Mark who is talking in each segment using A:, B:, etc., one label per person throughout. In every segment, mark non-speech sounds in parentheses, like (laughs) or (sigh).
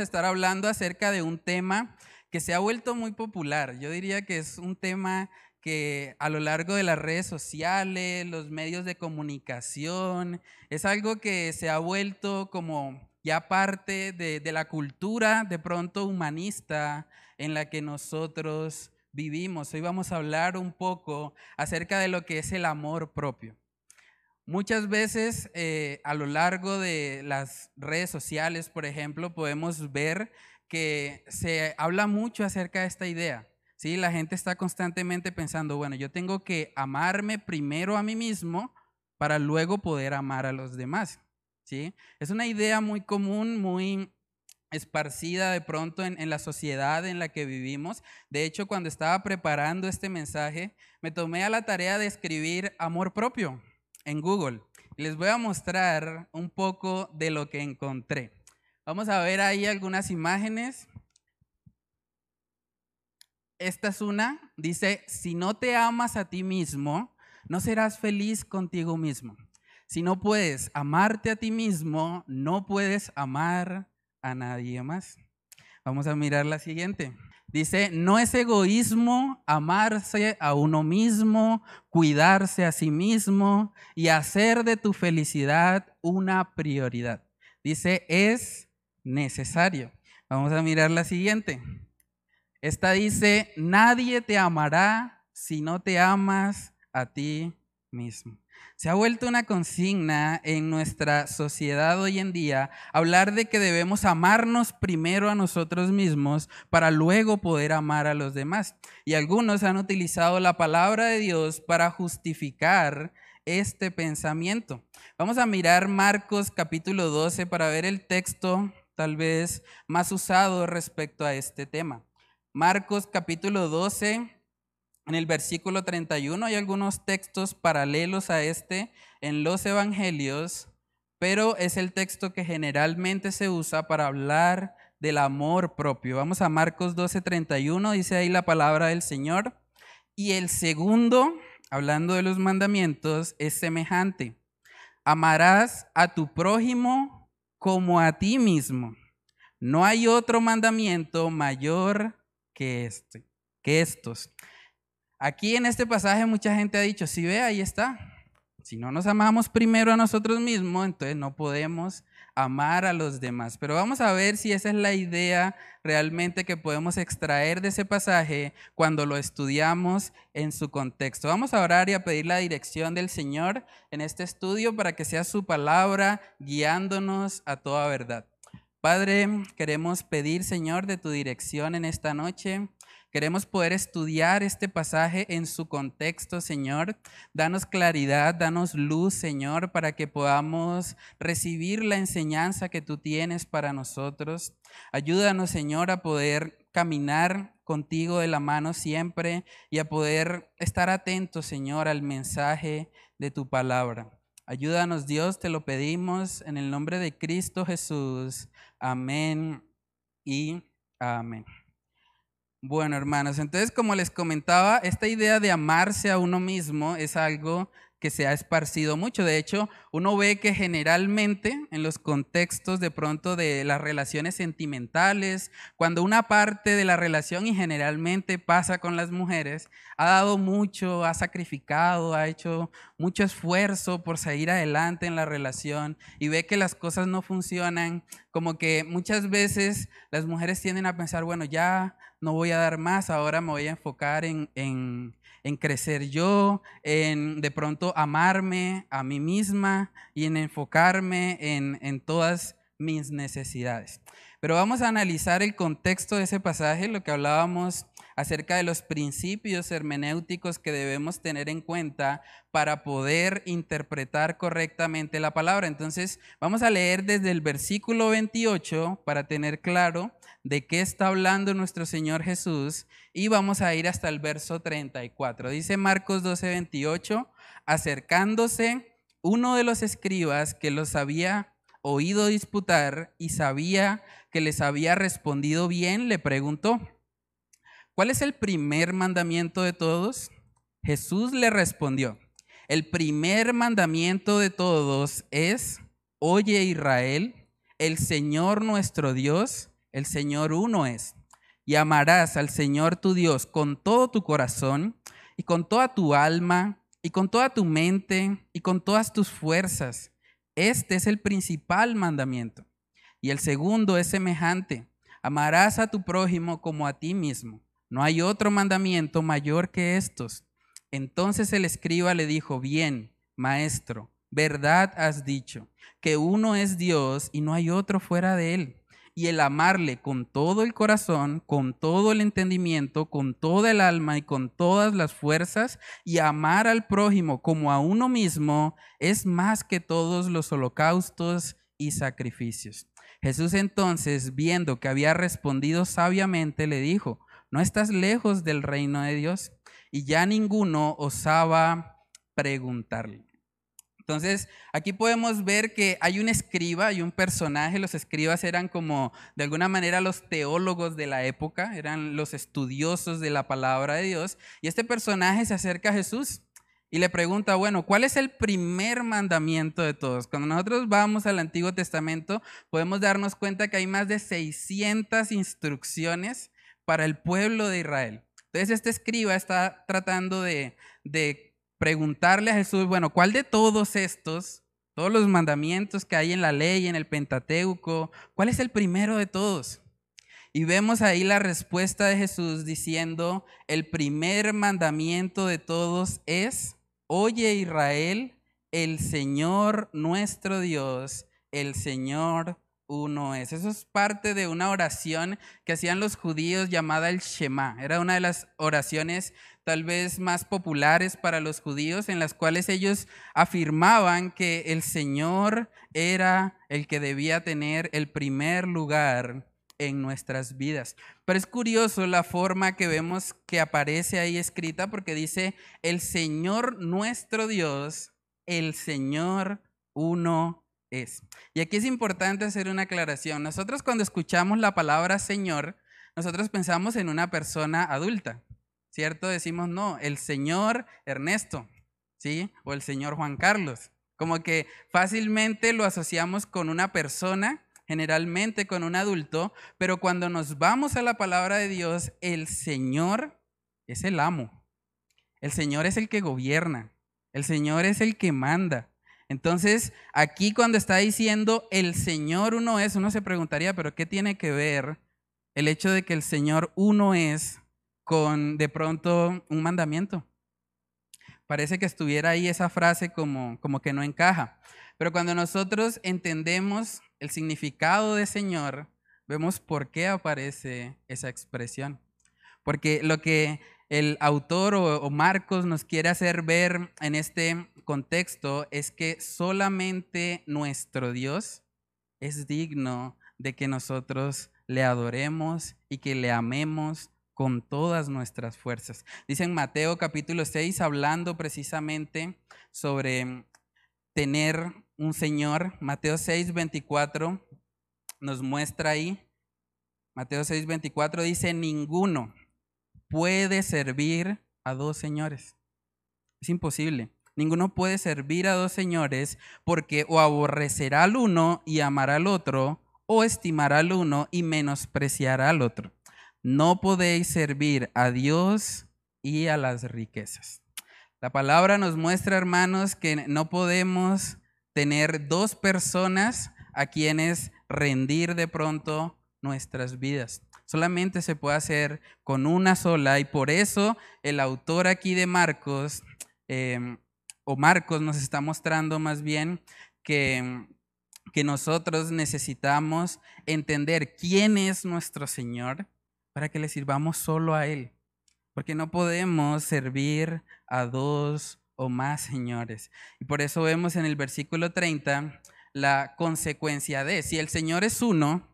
A: a estar hablando acerca de un tema que se ha vuelto muy popular. Yo diría que es un tema que a lo largo de las redes sociales, los medios de comunicación, es algo que se ha vuelto como ya parte de, de la cultura de pronto humanista en la que nosotros vivimos. Hoy vamos a hablar un poco acerca de lo que es el amor propio. Muchas veces eh, a lo largo de las redes sociales, por ejemplo, podemos ver que se habla mucho acerca de esta idea. ¿sí? La gente está constantemente pensando, bueno, yo tengo que amarme primero a mí mismo para luego poder amar a los demás. ¿sí? Es una idea muy común, muy esparcida de pronto en, en, la sociedad en la que vivimos. De hecho, cuando estaba preparando este mensaje, me tomé a la tarea de escribir amor propio en Google. Les voy a mostrar un poco de lo que encontré. Vamos a ver ahí algunas imágenes. Esta es una, dice, si no te amas a ti mismo, no serás feliz contigo mismo. Si no puedes amarte a ti mismo, no puedes amar a nadie más. Vamos a mirar la siguiente. Dice, no es egoísmo amarse a uno mismo, cuidarse a sí mismo y hacer de tu felicidad una prioridad. Dice, es necesario. Vamos a mirar la siguiente. Esta dice, nadie te amará si no te amas a ti mismo. Se ha vuelto una consigna en nuestra sociedad hoy en día hablar de que debemos amarnos primero a nosotros mismos para luego poder amar a los demás. Y algunos han utilizado la palabra de Dios para justificar este pensamiento. Vamos a mirar Marcos capítulo 12 para ver el texto tal vez más usado respecto a este tema. Marcos capítulo 12 en el versículo 31 hay algunos textos paralelos a este en los evangelios, pero es el texto que generalmente se usa para hablar del amor propio. Vamos a Marcos 12:31, dice ahí la palabra del Señor. Y el segundo, hablando de los mandamientos, es semejante. Amarás a tu prójimo como a ti mismo. No hay otro mandamiento mayor que este, que estos. Aquí en este pasaje mucha gente ha dicho, si ve, ahí está. Si no nos amamos primero a nosotros mismos, entonces no podemos amar a los demás. Pero vamos a ver si esa es la idea realmente que podemos extraer de ese pasaje cuando lo estudiamos en su contexto. Vamos a orar y a pedir la dirección del Señor en este estudio para que sea su palabra guiándonos a toda verdad. Padre, queremos pedir, Señor, de tu dirección en esta noche. Queremos poder estudiar este pasaje en su contexto, Señor. Danos claridad, danos luz, Señor, para que podamos recibir la enseñanza que tú tienes para nosotros. Ayúdanos, Señor, a poder caminar contigo de la mano siempre y a poder estar atentos, Señor, al mensaje de tu palabra. Ayúdanos, Dios, te lo pedimos en el nombre de Cristo Jesús. Amén y amén. Bueno, hermanos, entonces como les comentaba, esta idea de amarse a uno mismo es algo que se ha esparcido mucho. De hecho, uno ve que generalmente en los contextos de pronto de las relaciones sentimentales, cuando una parte de la relación y generalmente pasa con las mujeres, ha dado mucho, ha sacrificado, ha hecho mucho esfuerzo por seguir adelante en la relación y ve que las cosas no funcionan, como que muchas veces las mujeres tienden a pensar, bueno, ya no voy a dar más, ahora me voy a enfocar en, en en crecer yo, en de pronto amarme a mí misma y en enfocarme en, en todas mis necesidades. Pero vamos a analizar el contexto de ese pasaje, lo que hablábamos acerca de los principios hermenéuticos que debemos tener en cuenta para poder interpretar correctamente la palabra. Entonces, vamos a leer desde el versículo 28 para tener claro de qué está hablando nuestro Señor Jesús y vamos a ir hasta el verso 34. Dice Marcos 12, 28, acercándose uno de los escribas que los había oído disputar y sabía que les había respondido bien, le preguntó, ¿cuál es el primer mandamiento de todos? Jesús le respondió, el primer mandamiento de todos es, oye Israel, el Señor nuestro Dios, el Señor uno es. Y amarás al Señor tu Dios con todo tu corazón y con toda tu alma y con toda tu mente y con todas tus fuerzas. Este es el principal mandamiento. Y el segundo es semejante. Amarás a tu prójimo como a ti mismo. No hay otro mandamiento mayor que estos. Entonces el escriba le dijo, bien, maestro, verdad has dicho, que uno es Dios y no hay otro fuera de él y el amarle con todo el corazón, con todo el entendimiento, con toda el alma y con todas las fuerzas, y amar al prójimo como a uno mismo, es más que todos los holocaustos y sacrificios. Jesús entonces, viendo que había respondido sabiamente, le dijo, no estás lejos del reino de Dios. Y ya ninguno osaba preguntarle. Entonces, aquí podemos ver que hay un escriba y un personaje. Los escribas eran como, de alguna manera, los teólogos de la época, eran los estudiosos de la palabra de Dios. Y este personaje se acerca a Jesús y le pregunta, bueno, ¿cuál es el primer mandamiento de todos? Cuando nosotros vamos al Antiguo Testamento, podemos darnos cuenta que hay más de 600 instrucciones para el pueblo de Israel. Entonces, este escriba está tratando de, de preguntarle a Jesús, bueno, ¿cuál de todos estos, todos los mandamientos que hay en la ley, en el Pentateuco, cuál es el primero de todos? Y vemos ahí la respuesta de Jesús diciendo, el primer mandamiento de todos es, oye Israel, el Señor nuestro Dios, el Señor uno es. Eso es parte de una oración que hacían los judíos llamada el Shema. Era una de las oraciones tal vez más populares para los judíos, en las cuales ellos afirmaban que el Señor era el que debía tener el primer lugar en nuestras vidas. Pero es curioso la forma que vemos que aparece ahí escrita porque dice, el Señor nuestro Dios, el Señor uno es. Y aquí es importante hacer una aclaración. Nosotros cuando escuchamos la palabra Señor, nosotros pensamos en una persona adulta. ¿Cierto? Decimos, no, el señor Ernesto, ¿sí? O el señor Juan Carlos. Como que fácilmente lo asociamos con una persona, generalmente con un adulto, pero cuando nos vamos a la palabra de Dios, el Señor es el amo. El Señor es el que gobierna. El Señor es el que manda. Entonces, aquí cuando está diciendo el Señor uno es, uno se preguntaría, pero ¿qué tiene que ver el hecho de que el Señor uno es con de pronto un mandamiento. Parece que estuviera ahí esa frase como, como que no encaja. Pero cuando nosotros entendemos el significado de Señor, vemos por qué aparece esa expresión. Porque lo que el autor o, Marcos nos quiere hacer ver en este contexto es que solamente nuestro Dios es digno de que nosotros le adoremos y que le amemos con todas nuestras fuerzas. Dice en Mateo capítulo 6, hablando precisamente sobre tener un Señor. Mateo 6, 24 nos muestra ahí. Mateo 6, 24 dice, ninguno puede servir a dos señores. Es imposible. Ninguno puede servir a dos señores porque o aborrecerá al uno y amará al otro, o estimará al uno y menospreciará al otro. No podéis servir a Dios y a las riquezas. La palabra nos muestra, hermanos, que no podemos tener dos personas a quienes rendir de pronto nuestras vidas. Solamente se puede hacer con una sola y por eso el autor aquí de Marcos, em, o Marcos nos está mostrando más bien que, que nosotros necesitamos entender quién es nuestro Señor para que le sirvamos solo a Él. Porque no podemos servir a dos o más señores. Y por eso vemos en el versículo 30 la consecuencia de, si el Señor es uno,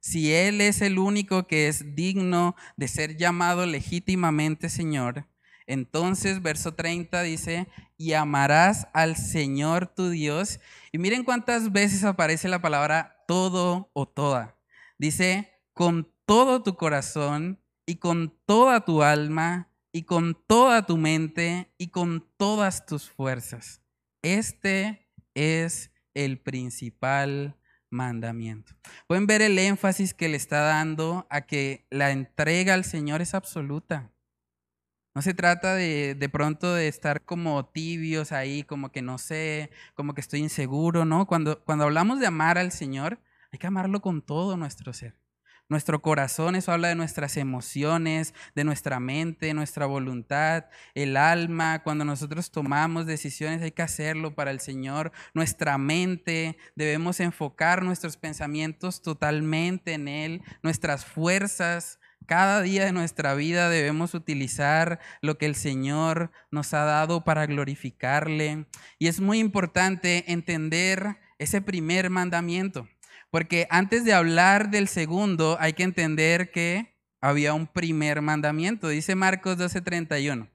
A: si Él es el único que es digno de ser llamado legítimamente Señor, entonces verso 30 dice, y amarás al Señor tu Dios. Y miren cuántas veces aparece la palabra todo o toda. Dice, con todo tu corazón y con toda tu alma y con toda tu mente y con todas tus fuerzas. Este es el principal mandamiento. Pueden ver el énfasis que le está dando a que la entrega al Señor es absoluta. No se trata de, de pronto de estar como tibios ahí, como que no sé, como que estoy inseguro, ¿no? Cuando, cuando hablamos de amar al Señor, hay que amarlo con todo nuestro ser. Nuestro corazón, eso habla de nuestras emociones, de nuestra mente, nuestra voluntad, el alma. Cuando nosotros tomamos decisiones hay que hacerlo para el Señor. Nuestra mente, debemos enfocar nuestros pensamientos totalmente en Él. Nuestras fuerzas, cada día de nuestra vida debemos utilizar lo que el Señor nos ha dado para glorificarle. Y es muy importante entender ese primer mandamiento. Porque antes de hablar del segundo, hay que entender que había un primer mandamiento. Dice Marcos 12:31.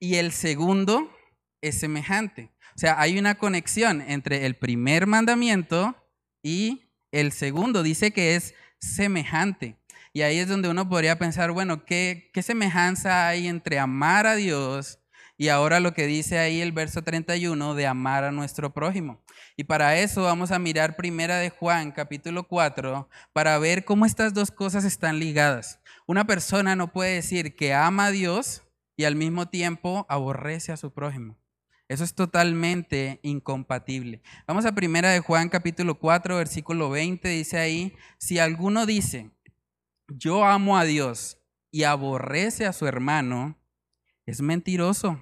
A: Y el segundo es semejante. O sea, hay una conexión entre el primer mandamiento y el segundo. Dice que es semejante. Y ahí es donde uno podría pensar, bueno, ¿qué, semejanza hay entre amar a Dios y ahora lo que dice ahí el verso 31 de amar a nuestro prójimo. Y para eso vamos a mirar primera de Juan, capítulo 4, para ver cómo estas dos cosas están ligadas. Una persona no puede decir que ama a Dios y al mismo tiempo aborrece a su prójimo. Eso es totalmente incompatible. Vamos a primera de Juan capítulo 4, versículo 20, dice ahí, si alguno dice, yo amo a Dios y aborrece a su hermano, es mentiroso.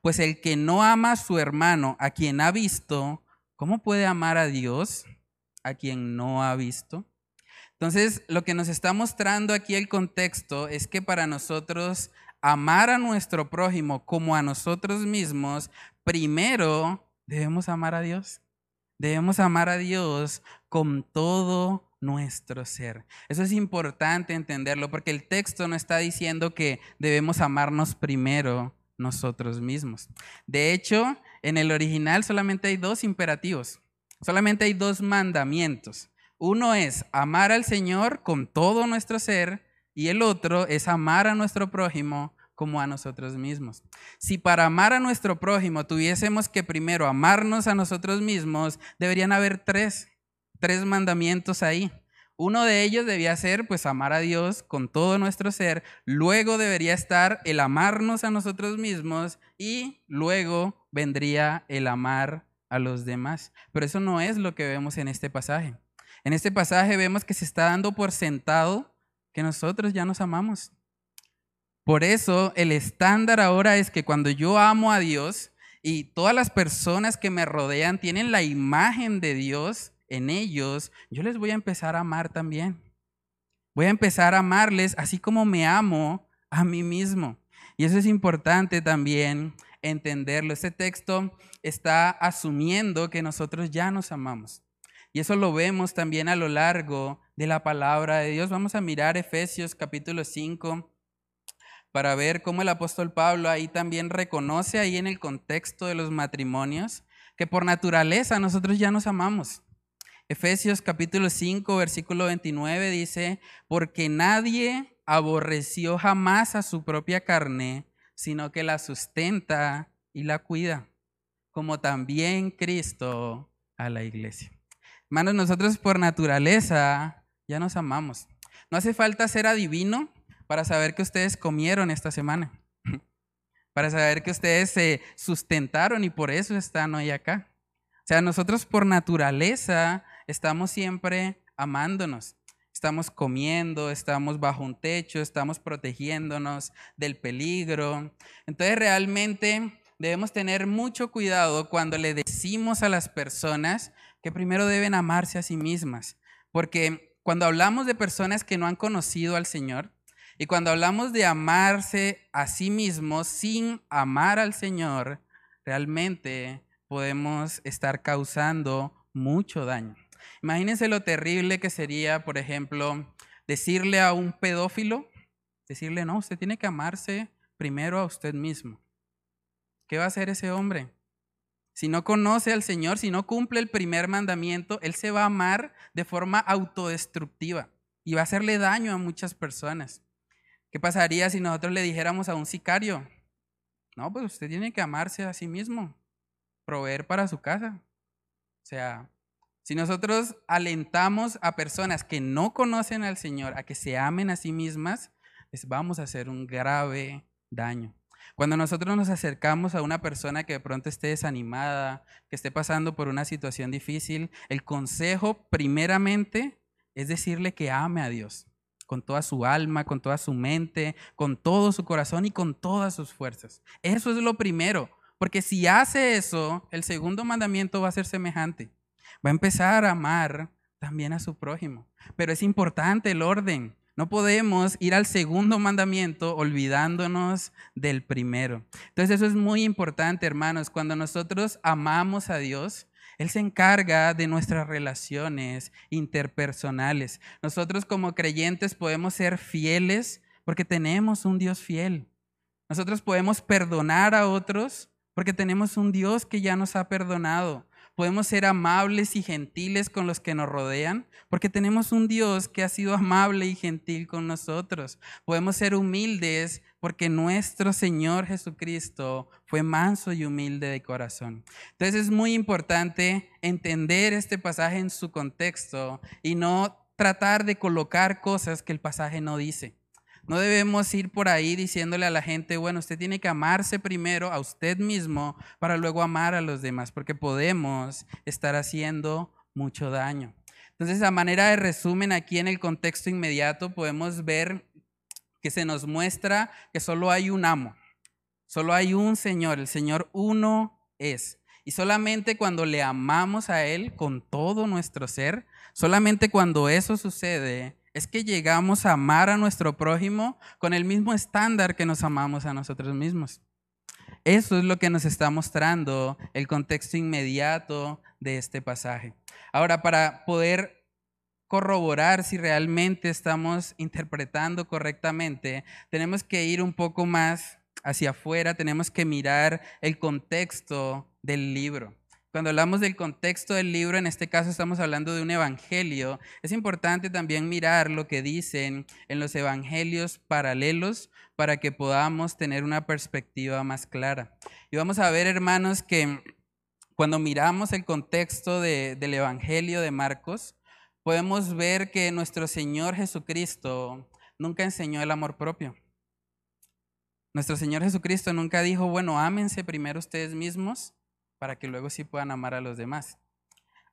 A: Pues el que no ama a su hermano, a quien ha visto, ¿cómo puede amar a Dios a quien no ha visto? Entonces, lo que nos está mostrando aquí el contexto es que para nosotros amar a nuestro prójimo como a nosotros mismos, primero debemos amar a Dios. Debemos amar a Dios con todo nuestro ser. Eso es importante entenderlo porque el texto no está diciendo que debemos amarnos primero nosotros mismos. De hecho, en el original solamente hay dos imperativos, solamente hay dos mandamientos. Uno es amar al Señor con todo nuestro ser y el otro es amar a nuestro prójimo como a nosotros mismos. Si para amar a nuestro prójimo tuviésemos que primero amarnos a nosotros mismos, deberían haber tres, tres mandamientos ahí. Uno de ellos debía ser pues amar a Dios con todo nuestro ser, luego debería estar el amarnos a nosotros mismos y luego vendría el amar a los demás. Pero eso no es lo que vemos en este pasaje. En este pasaje vemos que se está dando por sentado que nosotros ya nos amamos. Por eso el estándar ahora es que cuando yo amo a Dios y todas las personas que me rodean tienen la imagen de Dios, en ellos, yo les voy a empezar a amar también. Voy a empezar a amarles así como me amo a mí mismo. Y eso es importante también entenderlo. Este texto está asumiendo que nosotros ya nos amamos. Y eso lo vemos también a lo largo de la palabra de Dios. Vamos a mirar Efesios capítulo 5 para ver cómo el apóstol Pablo ahí también reconoce ahí en el contexto de los matrimonios que por naturaleza nosotros ya nos amamos. Efesios capítulo 5, versículo 29 dice, porque nadie aborreció jamás a su propia carne, sino que la sustenta y la cuida, como también Cristo a la iglesia. Hermanos, nosotros por naturaleza ya nos amamos. No hace falta ser adivino para saber que ustedes comieron esta semana, (laughs) para saber que ustedes se sustentaron y por eso están hoy acá. O sea, nosotros por naturaleza estamos siempre amándonos. Estamos comiendo, estamos bajo un techo, estamos protegiéndonos del peligro. Entonces realmente debemos tener mucho cuidado cuando le decimos a las personas que primero deben amarse a sí mismas. Porque cuando hablamos de personas que no han conocido al Señor y cuando hablamos de amarse a sí mismos sin amar al Señor, realmente podemos estar causando mucho daño. Imagínense lo terrible que sería, por ejemplo, decirle a un pedófilo, decirle, no, usted tiene que amarse primero a usted mismo. ¿Qué va a hacer ese hombre? Si no conoce al Señor, si no cumple el primer mandamiento, él se va a amar de forma autodestructiva y va a hacerle daño a muchas personas. ¿Qué pasaría si nosotros le dijéramos a un sicario? No, pues usted tiene que amarse a sí mismo, proveer para su casa. O sea, Si nosotros alentamos a personas que no conocen al Señor a que se amen a sí mismas, les vamos a hacer un grave daño. Cuando nosotros nos acercamos a una persona que de pronto esté desanimada, que esté pasando por una situación difícil, el consejo primeramente es decirle que ame a Dios con toda su alma, con toda su mente, con todo su corazón y con todas sus fuerzas. Eso es lo primero, porque si hace eso, el segundo mandamiento va a ser semejante va a empezar a amar también a su prójimo. Pero es importante el orden. No podemos ir al segundo mandamiento olvidándonos del primero. Entonces eso es muy importante, hermanos. Cuando nosotros amamos a Dios, Él se encarga de nuestras relaciones interpersonales. Nosotros como creyentes podemos ser fieles porque tenemos un Dios fiel. Nosotros podemos perdonar a otros porque tenemos un Dios que ya nos ha perdonado. Podemos ser amables y gentiles con los que nos rodean, porque tenemos un Dios que ha sido amable y gentil con nosotros. Podemos ser humildes porque nuestro Señor Jesucristo fue manso y humilde de corazón. Entonces es muy importante entender este pasaje en su contexto y no tratar de colocar cosas que el pasaje no dice. No debemos ir por ahí diciéndole a la gente, bueno, usted tiene que amarse primero a usted mismo para luego amar a los demás, porque podemos estar haciendo mucho daño. Entonces, a manera de resumen, aquí en el contexto inmediato podemos ver que se nos muestra que solo hay un amo, solo hay un Señor, el Señor uno es. Y solamente cuando le amamos a Él con todo nuestro ser, solamente cuando eso sucede, es que llegamos a amar a nuestro prójimo con el mismo estándar que nos amamos a nosotros mismos. Eso es lo que nos está mostrando el contexto inmediato de este pasaje. Ahora, para poder corroborar si realmente estamos interpretando correctamente, tenemos que ir un poco más hacia afuera, tenemos que mirar el contexto del libro. Cuando hablamos del contexto del libro, en este caso estamos hablando de un evangelio, es importante también mirar lo que dicen en los evangelios paralelos para que podamos tener una perspectiva más clara. Y vamos a ver, hermanos, que cuando miramos el contexto del evangelio de Marcos, podemos ver que nuestro Señor Jesucristo nunca enseñó el amor propio. Nuestro Señor Jesucristo nunca dijo, bueno, ámense primero ustedes mismos para que luego sí puedan amar a los demás.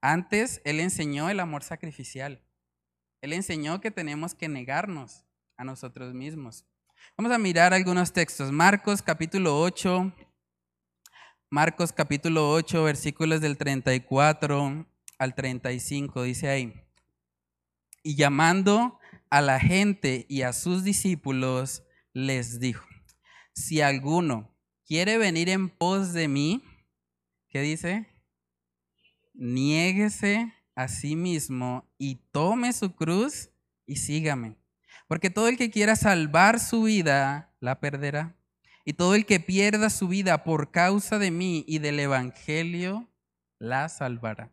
A: Antes Él enseñó el amor sacrificial. Él enseñó que tenemos que negarnos a nosotros mismos. Vamos a mirar algunos textos. Marcos capítulo 8. Marcos capítulo 8, versículos del 34 al 35, dice ahí. Y llamando a la gente y a sus discípulos, les dijo, si alguno quiere venir en pos de mí, ¿Qué dice? Niéguese a sí mismo y tome su cruz y sígame. Porque todo el que quiera salvar su vida, la perderá. Y todo el que pierda su vida por causa de mí y del Evangelio, la salvará.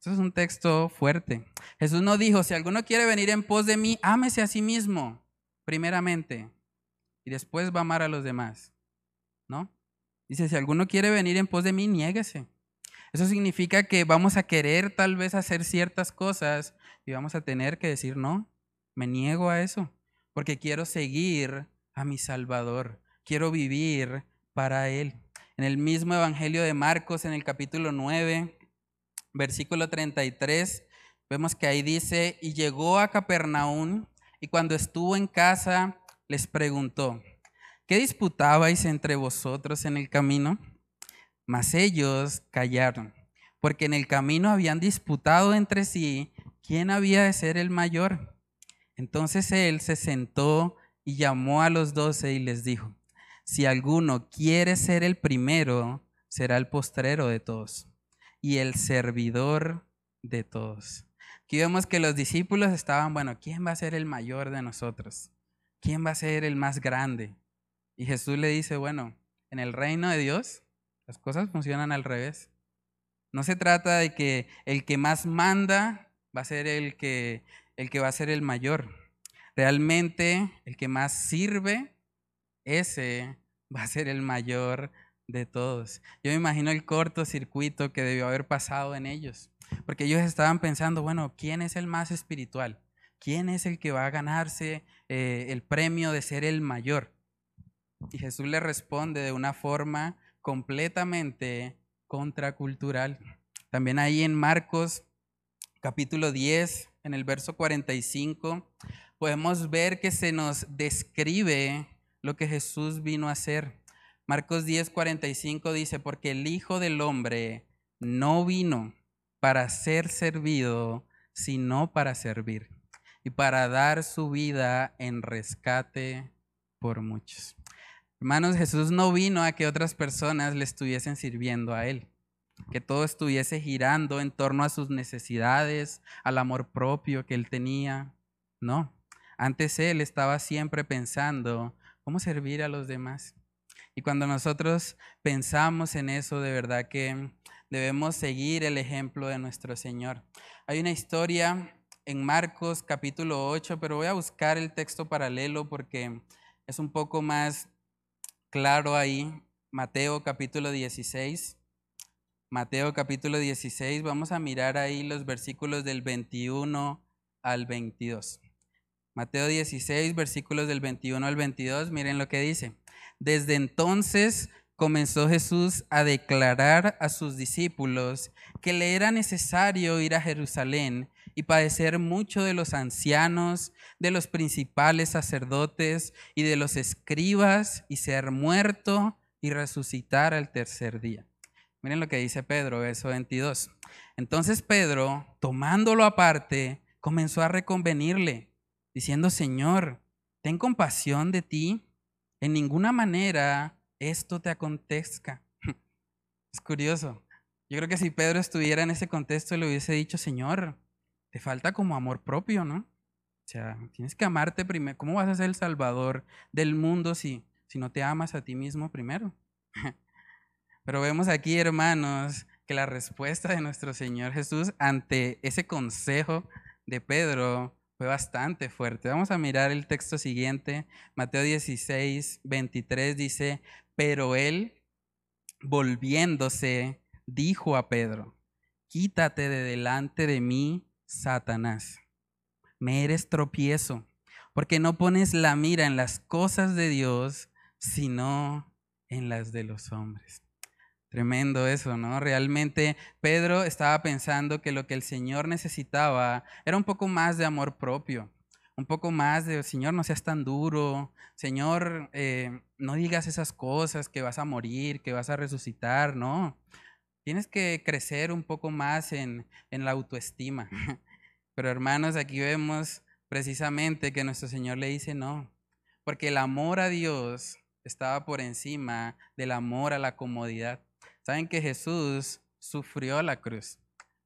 A: Eso es un texto fuerte. Jesús no dijo, si alguno quiere venir en pos de mí, ámese a sí mismo, primeramente, y después va a amar a los demás. ¿No? Dice, si alguno quiere venir en pos de mí, niéguese. Eso significa que vamos a querer tal vez hacer ciertas cosas y vamos a tener que decir, no, me niego a eso, porque quiero seguir a mi Salvador, quiero vivir para Él. En el mismo Evangelio de Marcos, en el capítulo 9, versículo 33, vemos que ahí dice, y llegó a Capernaum y cuando estuvo en casa les preguntó, ¿Qué disputabais entre vosotros en el camino? Mas ellos callaron, porque en el camino habían disputado entre sí quién había de ser el mayor. Entonces él se sentó y llamó a los doce y les dijo, si alguno quiere ser el primero, será el postrero de todos y el servidor de todos. Aquí vemos que los discípulos estaban, bueno, ¿quién va a ser el mayor de nosotros? ¿Quién va a ser el más grande? Y Jesús le dice, bueno, en el reino de Dios las cosas funcionan al revés. No se trata de que el que más manda va a ser el que, el que va a ser el mayor. Realmente el que más sirve, ese va a ser el mayor de todos. Yo me imagino el cortocircuito que debió haber pasado en ellos, porque ellos estaban pensando, bueno, ¿quién es el más espiritual? ¿Quién es el que va a ganarse eh, el premio de ser el mayor? Y Jesús le responde de una forma completamente contracultural. También ahí en Marcos capítulo 10, en el verso 45, podemos ver que se nos describe lo que Jesús vino a hacer. Marcos 10, 45 dice, porque el Hijo del Hombre no vino para ser servido, sino para servir y para dar su vida en rescate por muchos. Hermanos, Jesús no vino a que otras personas le estuviesen sirviendo a Él, que todo estuviese girando en torno a sus necesidades, al amor propio que Él tenía. No, antes Él estaba siempre pensando cómo servir a los demás. Y cuando nosotros pensamos en eso, de verdad que debemos seguir el ejemplo de nuestro Señor. Hay una historia en Marcos capítulo 8, pero voy a buscar el texto paralelo porque es un poco más claro ahí. Mateo capítulo 16. Mateo capítulo 16, vamos a mirar ahí los versículos del 21 al 22. Mateo 16, versículos del 21 al 22, miren lo que dice. Desde entonces comenzó Jesús a declarar a sus discípulos que le era necesario ir a Jerusalén y padecer mucho de los ancianos, de los principales sacerdotes y de los escribas y ser muerto y resucitar al tercer día. Miren lo que dice Pedro, verso 22. Entonces Pedro, tomándolo aparte, comenzó a reconvenirle, diciendo, Señor, ten compasión de ti en ninguna manera esto te acontezca. (laughs) Es curioso. Yo creo que si Pedro estuviera en ese contexto le hubiese dicho, Señor, te falta como amor propio, ¿no? O sea, tienes que amarte primero. ¿Cómo vas a ser el salvador del mundo si, si no te amas a ti mismo primero? (laughs) Pero vemos aquí, hermanos, que la respuesta de nuestro Señor Jesús ante ese consejo de Pedro fue bastante fuerte. Vamos a mirar el texto siguiente. Mateo 16, 23 dice, pero él, volviéndose, dijo a Pedro, quítate de delante de mí, Satanás. Me eres tropiezo, porque no pones la mira en las cosas de Dios, sino en las de los hombres. Tremendo eso, ¿no? Realmente Pedro estaba pensando que lo que el Señor necesitaba era un poco más de amor propio, un poco más de, Señor, no seas tan duro, Señor, eh, no digas esas cosas, que vas a morir, que vas a resucitar, no. Tienes que crecer un poco más en, en la autoestima. (laughs) Pero hermanos, aquí vemos precisamente que nuestro Señor le dice no, porque el amor a Dios estaba por encima del amor a la comodidad. Saben que Jesús sufrió la cruz.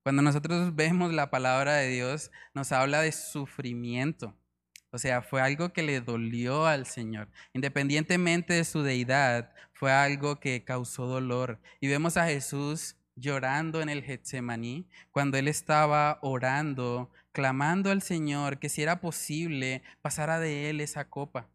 A: Cuando nosotros vemos la palabra de Dios, nos habla de sufrimiento. O sea, fue algo que le dolió al Señor. Independientemente de su deidad, fue algo que causó dolor. Y vemos a Jesús llorando en el Getsemaní, cuando él estaba orando, clamando al Señor que si era posible pasara de él esa copa.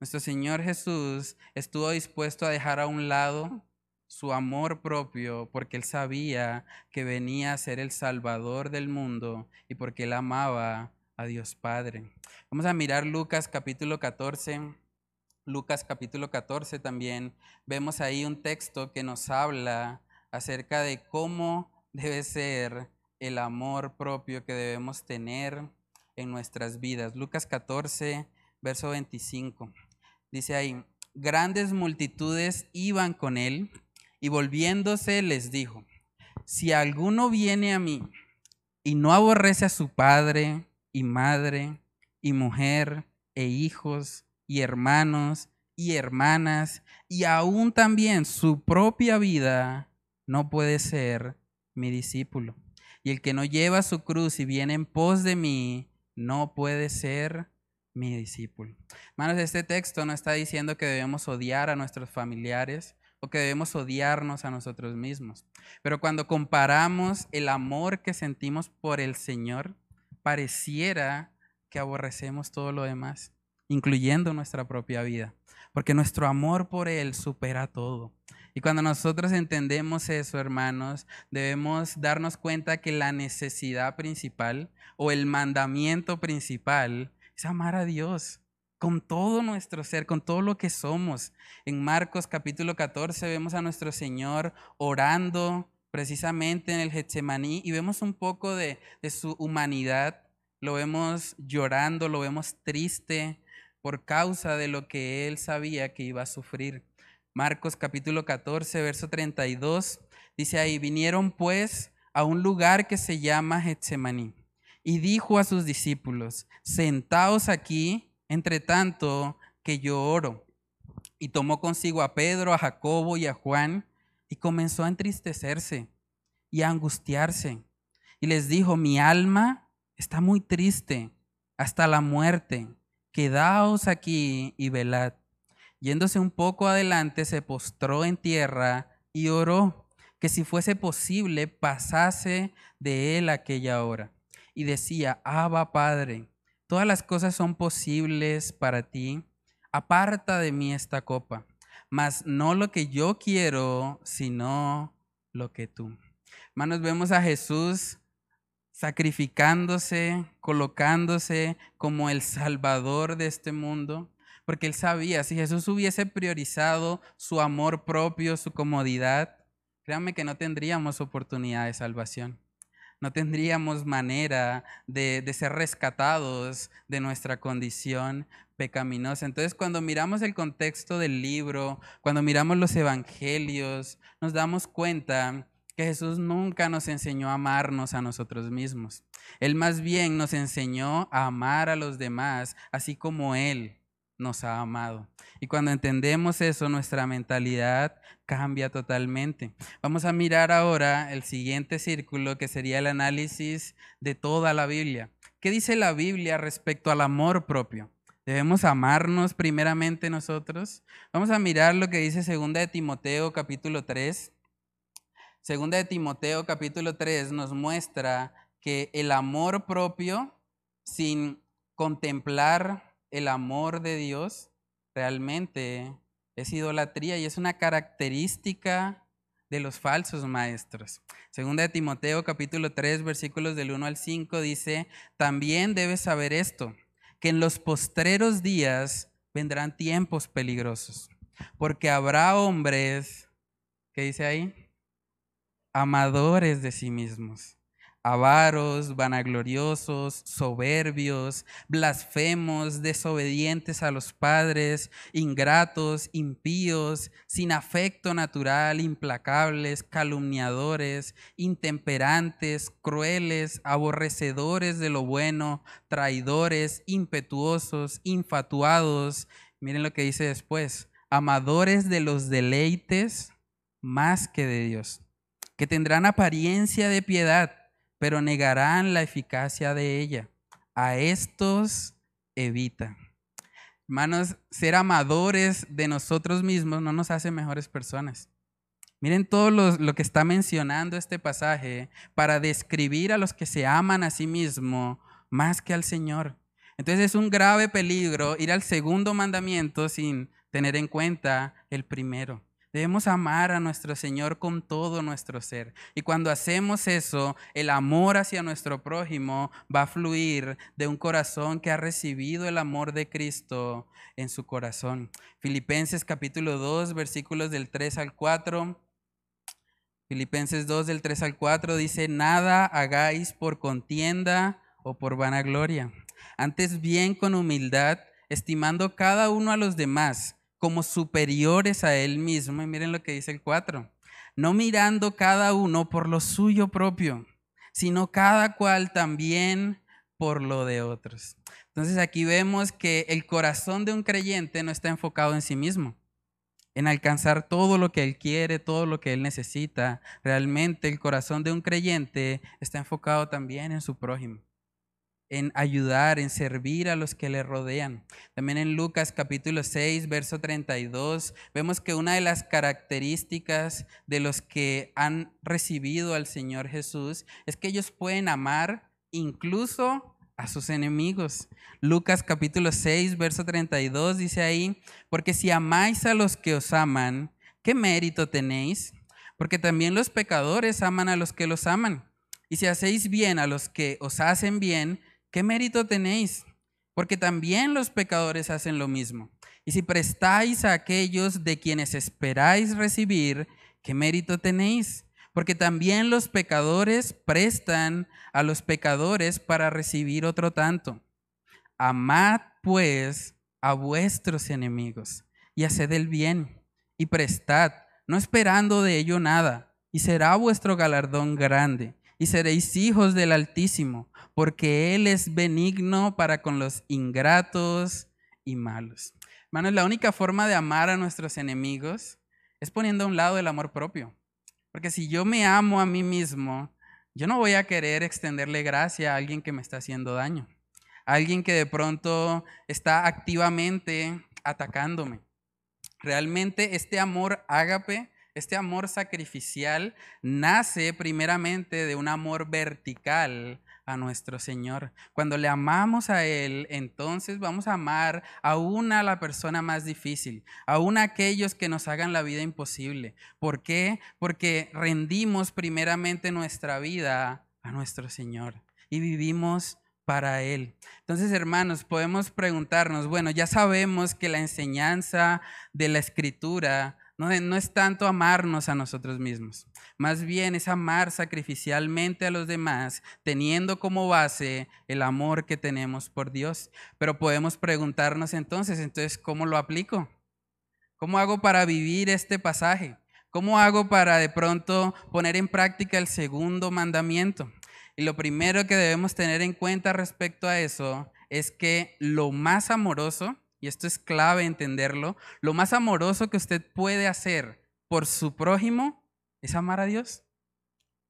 A: Nuestro Señor Jesús estuvo dispuesto a dejar a un lado su amor propio, porque él sabía que venía a ser el Salvador del mundo y porque él amaba a Dios Padre. Vamos a mirar Lucas capítulo 14. Lucas capítulo 14 también vemos ahí un texto que nos habla acerca de cómo debe ser el amor propio que debemos tener en nuestras vidas. Lucas 14, verso 25. Dice ahí, grandes multitudes iban con él y volviéndose les dijo, si alguno viene a mí y no aborrece a su padre y madre y mujer e hijos y hermanos y hermanas y aún también su propia vida, no puede ser mi discípulo. Y el que no lleva su cruz y viene en pos de mí, no puede ser mi discípulo. Hermanos, este texto no está diciendo que debemos odiar a nuestros familiares, o que debemos odiarnos a nosotros mismos. Pero cuando comparamos el amor que sentimos por el Señor, pareciera que aborrecemos todo lo demás. incluyendo nuestra propia vida, porque nuestro amor por Él supera todo. Y cuando nosotros entendemos eso, hermanos, debemos darnos cuenta que la necesidad principal o el mandamiento principal es amar a Dios con todo nuestro ser, con todo lo que somos. En Marcos capítulo 14 vemos a nuestro Señor orando precisamente en el Getsemaní y vemos un poco de, su humanidad, lo vemos llorando, lo vemos triste por causa de lo que él sabía que iba a sufrir. Marcos capítulo 14, verso 32, dice ahí, vinieron pues a un lugar que se llama Getsemaní y dijo a sus discípulos, sentaos aquí entre tanto que yo oro. Y tomó consigo a Pedro, a Jacobo y a Juan, y comenzó a entristecerse y a angustiarse. Y les dijo, mi alma está muy triste hasta la muerte. Quedaos aquí y velad. Yéndose un poco adelante, se postró en tierra y oró que si fuese posible pasase de él aquella hora. Y decía, Abba Padre, Todas las cosas son posibles para ti. Aparta de mí esta copa, mas no lo que yo quiero, sino lo que tú. Hermanos, vemos a Jesús sacrificándose, colocándose como el salvador de este mundo, porque él sabía, si Jesús hubiese priorizado su amor propio, su comodidad, créanme que no tendríamos oportunidad de salvación no tendríamos manera de, ser rescatados de nuestra condición pecaminosa. Entonces, cuando miramos el contexto del libro, cuando miramos los evangelios, nos damos cuenta que Jesús nunca nos enseñó a amarnos a nosotros mismos. Él más bien nos enseñó a amar a los demás, así como Él nos ha amado. Y cuando entendemos eso, nuestra mentalidad cambia totalmente. Vamos a mirar ahora el siguiente círculo, que sería el análisis de toda la Biblia. ¿Qué dice la Biblia respecto al amor propio? ¿Debemos amarnos primeramente nosotros? Vamos a mirar lo que dice 2 de Timoteo capítulo 3. Segunda de Timoteo capítulo 3 nos muestra que el amor propio sin contemplar el amor de Dios realmente es idolatría y es una característica de los falsos maestros. Segunda de Timoteo capítulo 3 versículos del 1 al 5 dice, también debes saber esto, que en los postreros días vendrán tiempos peligrosos, porque habrá hombres, ¿qué dice ahí? Amadores de sí mismos avaros, vanagloriosos, soberbios, blasfemos, desobedientes a los padres, ingratos, impíos, sin afecto natural, implacables, calumniadores, intemperantes, crueles, aborrecedores de lo bueno, traidores, impetuosos, infatuados. Miren lo que dice después, amadores de los deleites más que de Dios, que tendrán apariencia de piedad pero negarán la eficacia de ella. A estos evita. Hermanos, ser amadores de nosotros mismos no nos hace mejores personas. Miren todo lo, que está mencionando este pasaje para describir a los que se aman a sí mismos más que al Señor. Entonces es un grave peligro ir al segundo mandamiento sin tener en cuenta el primero. Debemos amar a nuestro Señor con todo nuestro ser. Y cuando hacemos eso, el amor hacia nuestro prójimo va a fluir de un corazón que ha recibido el amor de Cristo en su corazón. Filipenses capítulo 2, versículos del 3 al 4. Filipenses 2 del 3 al 4 dice, nada hagáis por contienda o por vanagloria. Antes bien con humildad, estimando cada uno a los demás como superiores a él mismo. Y miren lo que dice el 4. No mirando cada uno por lo suyo propio, sino cada cual también por lo de otros. Entonces aquí vemos que el corazón de un creyente no está enfocado en sí mismo, en alcanzar todo lo que él quiere, todo lo que él necesita. Realmente el corazón de un creyente está enfocado también en su prójimo en ayudar, en servir a los que le rodean. También en Lucas capítulo 6, verso 32, vemos que una de las características de los que han recibido al Señor Jesús es que ellos pueden amar incluso a sus enemigos. Lucas capítulo 6, verso 32 dice ahí, porque si amáis a los que os aman, ¿qué mérito tenéis? Porque también los pecadores aman a los que los aman. Y si hacéis bien a los que os hacen bien, ¿qué mérito tenéis? Porque también los pecadores hacen lo mismo. Y si prestáis a aquellos de quienes esperáis recibir, ¿qué mérito tenéis? Porque también los pecadores prestan a los pecadores para recibir otro tanto. Amad pues a vuestros enemigos y haced el bien y prestad, no esperando de ello nada, y será vuestro galardón grande, y seréis hijos del Altísimo, porque Él es benigno para con los ingratos y malos. Hermanos, la única forma de amar a nuestros enemigos es poniendo a un lado el amor propio. Porque si yo me amo a mí mismo, yo no voy a querer extenderle gracia a alguien que me está haciendo daño, a alguien que de pronto está activamente atacándome. Realmente este amor ágape, este amor sacrificial, nace primeramente de un amor vertical a nuestro Señor. Cuando le amamos a Él, entonces vamos a amar aún a la persona más difícil, aún a aquellos que nos hagan la vida imposible. ¿Por qué? Porque rendimos primeramente nuestra vida a nuestro Señor y vivimos para Él. Entonces, hermanos, podemos preguntarnos, bueno, ya sabemos que la enseñanza de la escritura no, es tanto amarnos a nosotros mismos, más bien es amar sacrificialmente a los demás, teniendo como base el amor que tenemos por Dios. Pero podemos preguntarnos entonces, entonces, ¿cómo lo aplico? ¿Cómo hago para vivir este pasaje? ¿Cómo hago para de pronto poner en práctica el segundo mandamiento? Y lo primero que debemos tener en cuenta respecto a eso es que lo más amoroso y esto es clave entenderlo, lo más amoroso que usted puede hacer por su prójimo es amar a Dios.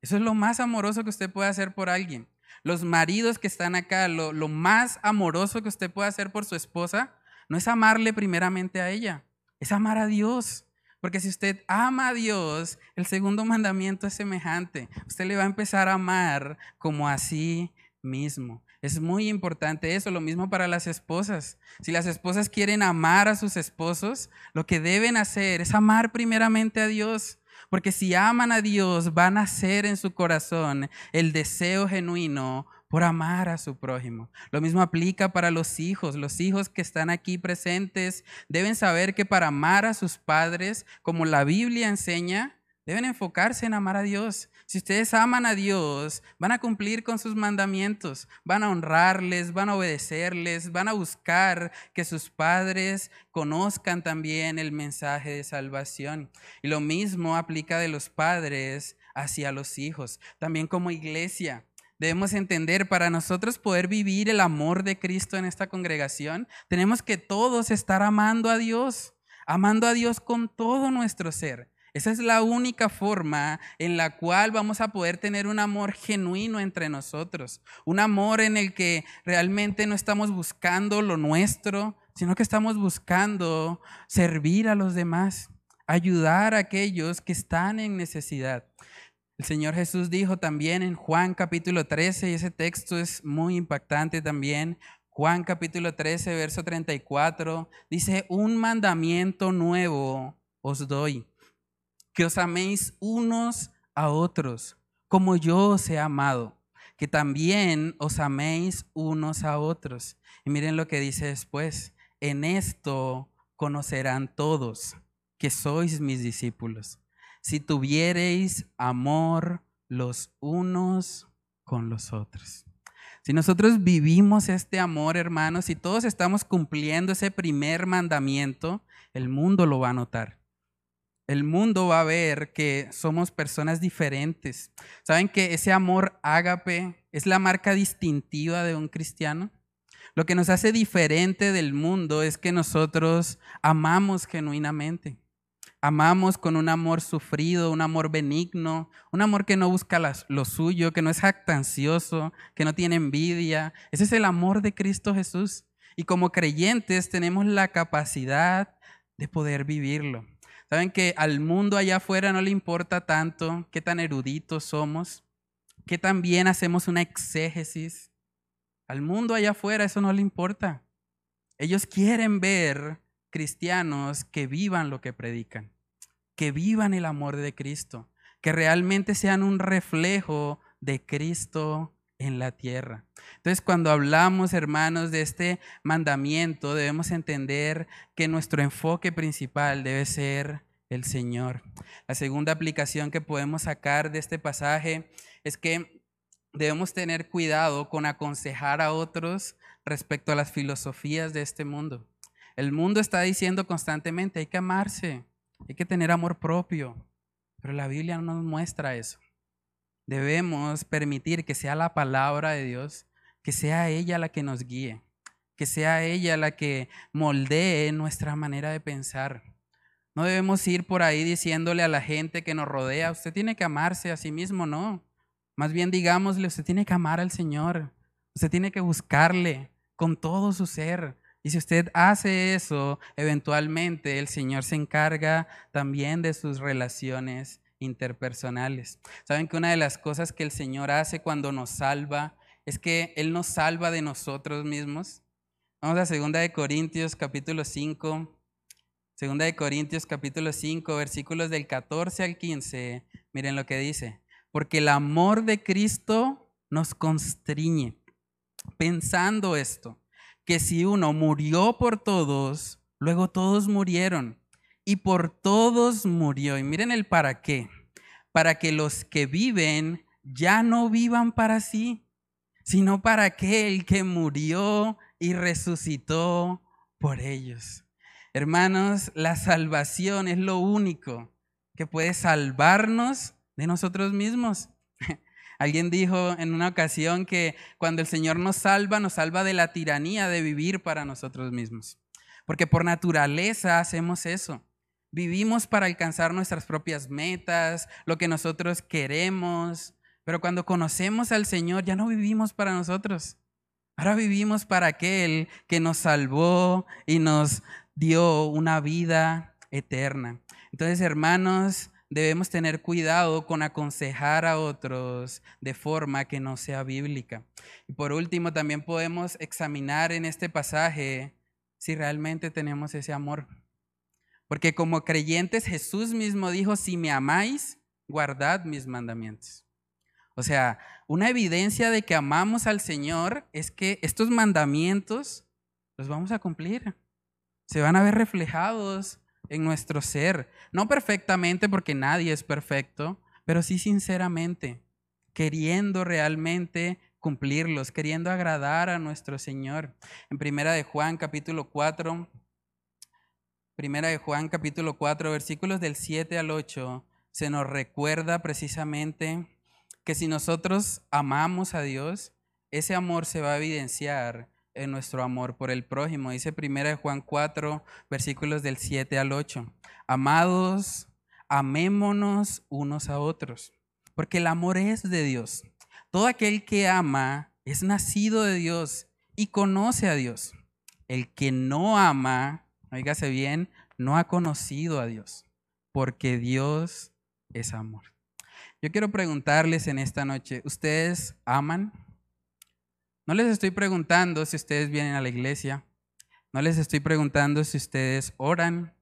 A: Eso es lo más amoroso que usted puede hacer por alguien. Los maridos que están acá, lo, lo más amoroso que usted puede hacer por su esposa, no es amarle primeramente a ella, es amar a Dios. Porque si usted ama a Dios, el segundo mandamiento es semejante. Usted le va a empezar a amar como a sí mismo. Es muy importante eso, lo mismo para las esposas. Si las esposas quieren amar a sus esposos, lo que deben hacer es amar primeramente a Dios. Porque si aman a Dios, van a hacer en su corazón el deseo genuino por amar a su prójimo. Lo mismo aplica para los hijos. Los hijos que están aquí presentes deben saber que para amar a sus padres, como la Biblia enseña, deben enfocarse en amar a Dios. Si ustedes aman a Dios, van a cumplir con sus mandamientos, van a honrarles, van a obedecerles, van a buscar que sus padres conozcan también el mensaje de salvación. Y lo mismo aplica de los padres hacia los hijos. También como iglesia, debemos entender, para nosotros poder vivir el amor de Cristo en esta congregación, tenemos que todos estar amando a Dios, amando a Dios con todo nuestro ser. Esa es la única forma en la cual vamos a poder tener un amor genuino entre nosotros. Un amor en el que realmente no estamos buscando lo nuestro, sino que estamos buscando servir a los demás, ayudar a aquellos que están en necesidad. El Señor Jesús dijo también en Juan capítulo 13, y ese texto es muy impactante también, Juan capítulo 13, verso 34, dice, un mandamiento nuevo os doy que os améis unos a otros, como yo os he amado, que también os améis unos a otros. Y miren lo que dice después, en esto conocerán todos que sois mis discípulos, si tuviereis amor los unos con los otros. Si nosotros vivimos este amor, hermanos, y todos estamos cumpliendo ese primer mandamiento, el mundo lo va a notar el mundo va a ver que somos personas diferentes. ¿Saben que ese amor ágape es la marca distintiva de un cristiano? Lo que nos hace diferente del mundo es que nosotros amamos genuinamente. Amamos con un amor sufrido, un amor benigno, un amor que no busca lo suyo, que no es jactancioso, que no tiene envidia. Ese es el amor de Cristo Jesús. Y como creyentes tenemos la capacidad de poder vivirlo. Saben que al mundo allá afuera no le importa tanto qué tan eruditos somos, qué tan bien hacemos una exégesis. Al mundo allá afuera eso no le importa. Ellos quieren ver cristianos que vivan lo que predican, que vivan el amor de Cristo, que realmente sean un reflejo de Cristo en la tierra. Entonces, cuando hablamos, hermanos, de este mandamiento, debemos entender que nuestro enfoque principal debe ser el Señor. La segunda aplicación que podemos sacar de este pasaje es que debemos tener cuidado con aconsejar a otros respecto a las filosofías de este mundo. El mundo está diciendo constantemente, hay que amarse, hay que tener amor propio, pero la Biblia no nos muestra eso. Debemos permitir que sea la palabra de Dios, que sea ella la que nos guíe, que sea ella la que moldee nuestra manera de pensar. No debemos ir por ahí diciéndole a la gente que nos rodea, usted tiene que amarse a sí mismo, no. Más bien digámosle, usted tiene que amar al Señor, usted tiene que buscarle con todo su ser. Y si usted hace eso, eventualmente el Señor se encarga también de sus relaciones interpersonales. ¿Saben que una de las cosas que el Señor hace cuando nos salva es que Él nos salva de nosotros mismos? Vamos a 2 de Corintios capítulo 5. 2 de Corintios capítulo 5, versículos del 14 al 15. Miren lo que dice. Porque el amor de Cristo nos constriñe. Pensando esto, que si uno murió por todos, luego todos murieron y por todos murió. Y miren el para qué. Para que los que viven ya no vivan para sí, sino para aquel que murió y resucitó por ellos. Hermanos, la salvación es lo único que puede salvarnos de nosotros mismos. (laughs) Alguien dijo en una ocasión que cuando el Señor nos salva, nos salva de la tiranía de vivir para nosotros mismos. Porque por naturaleza hacemos eso. Vivimos para alcanzar nuestras propias metas, lo que nosotros queremos, pero cuando conocemos al Señor ya no vivimos para nosotros. Ahora vivimos para aquel que nos salvó y nos dio una vida eterna. Entonces, hermanos, debemos tener cuidado con aconsejar a otros de forma que no sea bíblica. Y por último, también podemos examinar en este pasaje si realmente tenemos ese amor. Porque como creyentes Jesús mismo dijo, si me amáis, guardad mis mandamientos. O sea, una evidencia de que amamos al Señor es que estos mandamientos los vamos a cumplir. Se van a ver reflejados en nuestro ser. No perfectamente porque nadie es perfecto, pero sí sinceramente, queriendo realmente cumplirlos, queriendo agradar a nuestro Señor. En primera de Juan capítulo 4 Primera de Juan capítulo 4, versículos del 7 al 8, se nos recuerda precisamente que si nosotros amamos a Dios, ese amor se va a evidenciar en nuestro amor por el prójimo. Dice Primera de Juan 4, versículos del 7 al 8. Amados, amémonos unos a otros, porque el amor es de Dios. Todo aquel que ama es nacido de Dios y conoce a Dios. El que no ama oígase bien, no ha conocido a Dios, porque Dios es amor. Yo quiero preguntarles en esta noche, ¿ustedes aman? No les estoy preguntando si ustedes vienen a la iglesia, no les estoy preguntando si ustedes oran,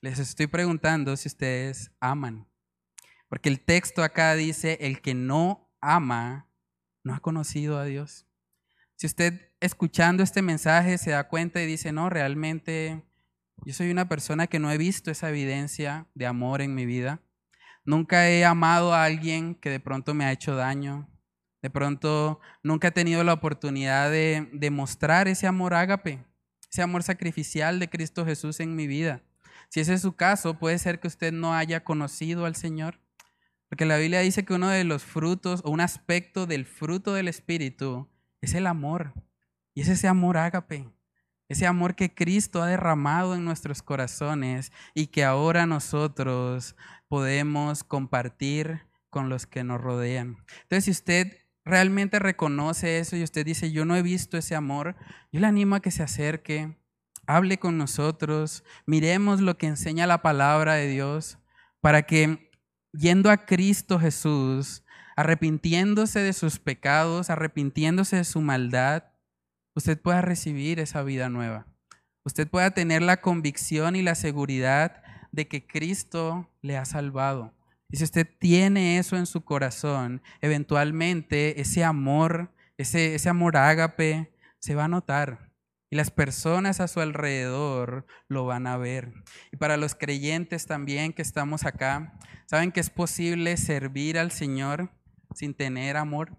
A: les estoy preguntando si ustedes aman. Porque el texto acá dice, el que no ama, no ha conocido a Dios. Si usted escuchando este mensaje se da cuenta y dice, no, realmente yo soy una persona que no he visto esa evidencia de amor en mi vida. Nunca he amado a alguien que de pronto me ha hecho daño. De pronto nunca he tenido la oportunidad de demostrar ese amor ágape, ese amor sacrificial de Cristo Jesús en mi vida. Si ese es su caso, puede ser que usted no haya conocido al Señor. Porque la Biblia dice que uno de los frutos o un aspecto del fruto del Espíritu es el amor. Y es ese amor ágape, ese amor que Cristo ha derramado en nuestros corazones y que ahora nosotros podemos compartir con los que nos rodean. Entonces, si usted realmente reconoce eso y usted dice, yo no he visto ese amor, yo le animo a que se acerque, hable con nosotros, miremos lo que enseña la palabra de Dios para que yendo a Cristo Jesús, arrepintiéndose de sus pecados, arrepintiéndose de su maldad, usted pueda recibir esa vida nueva. Usted pueda tener la convicción y la seguridad de que Cristo le ha salvado. Y si usted tiene eso en su corazón, eventualmente ese amor, ese, ese amor ágape, se va a notar. Y las personas a su alrededor lo van a ver. Y para los creyentes también que estamos acá, ¿saben que es posible servir al Señor sin tener amor?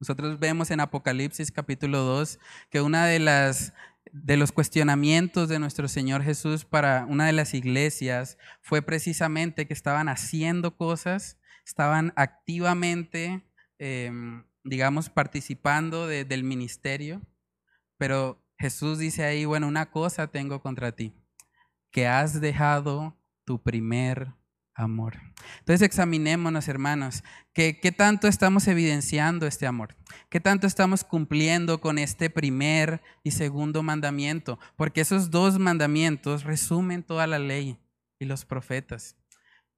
A: Nosotros vemos en Apocalipsis capítulo 2 que una de las de los cuestionamientos de nuestro Señor Jesús para una de las iglesias fue precisamente que estaban haciendo cosas, estaban activamente, em, digamos, participando del ministerio, pero Jesús dice ahí, bueno, una cosa tengo contra ti, que has dejado tu primer amor. Entonces examinémonos, hermanos, ¿qué, ¿qué, tanto estamos evidenciando este amor? ¿Qué tanto estamos cumpliendo con este primer y segundo mandamiento? Porque esos dos mandamientos resumen toda la ley y los profetas.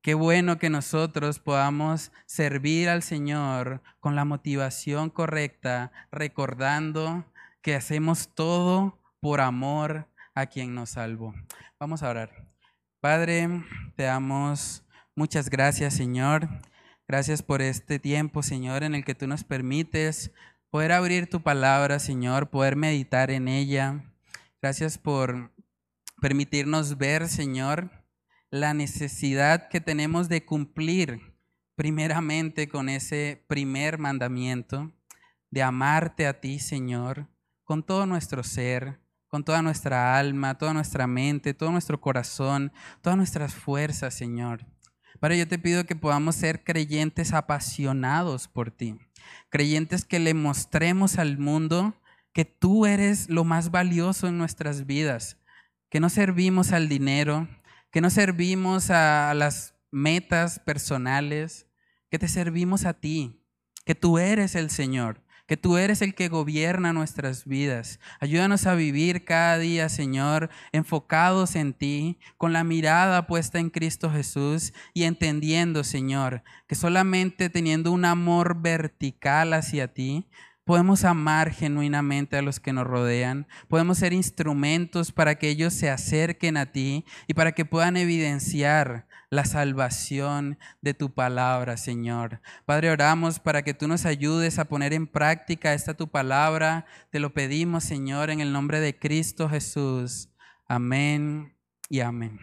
A: Qué bueno que nosotros podamos servir al Señor con la motivación correcta, recordando que hacemos todo por amor a quien nos salvó. Vamos a orar. Padre, te damos Muchas gracias, Señor. Gracias por este tiempo, Señor, en el que tú nos permites poder abrir tu palabra, Señor, poder meditar en ella. Gracias por permitirnos ver, Señor, la necesidad que tenemos de cumplir primeramente con ese primer mandamiento, de amarte a ti, Señor, con todo nuestro ser, con toda nuestra alma, toda nuestra mente, todo nuestro corazón, todas nuestras fuerzas, Señor. Padre, yo te pido que podamos ser creyentes apasionados por ti, creyentes que le mostremos al mundo que tú eres lo más valioso en nuestras vidas, que no servimos al dinero, que no servimos a las metas personales, que te servimos a ti, que tú eres el Señor, que tú eres el que gobierna nuestras vidas. Ayúdanos a vivir cada día, Señor, enfocados en ti, con la mirada puesta en Cristo Jesús y entendiendo, Señor, que solamente teniendo un amor vertical hacia ti, Podemos amar genuinamente a los que nos rodean. Podemos ser instrumentos para que ellos se acerquen a ti y para que puedan evidenciar la salvación de tu palabra, Señor. Padre, oramos para que tú nos ayudes a poner en práctica esta tu palabra. Te lo pedimos, Señor, en el nombre de Cristo Jesús. Amén y amén.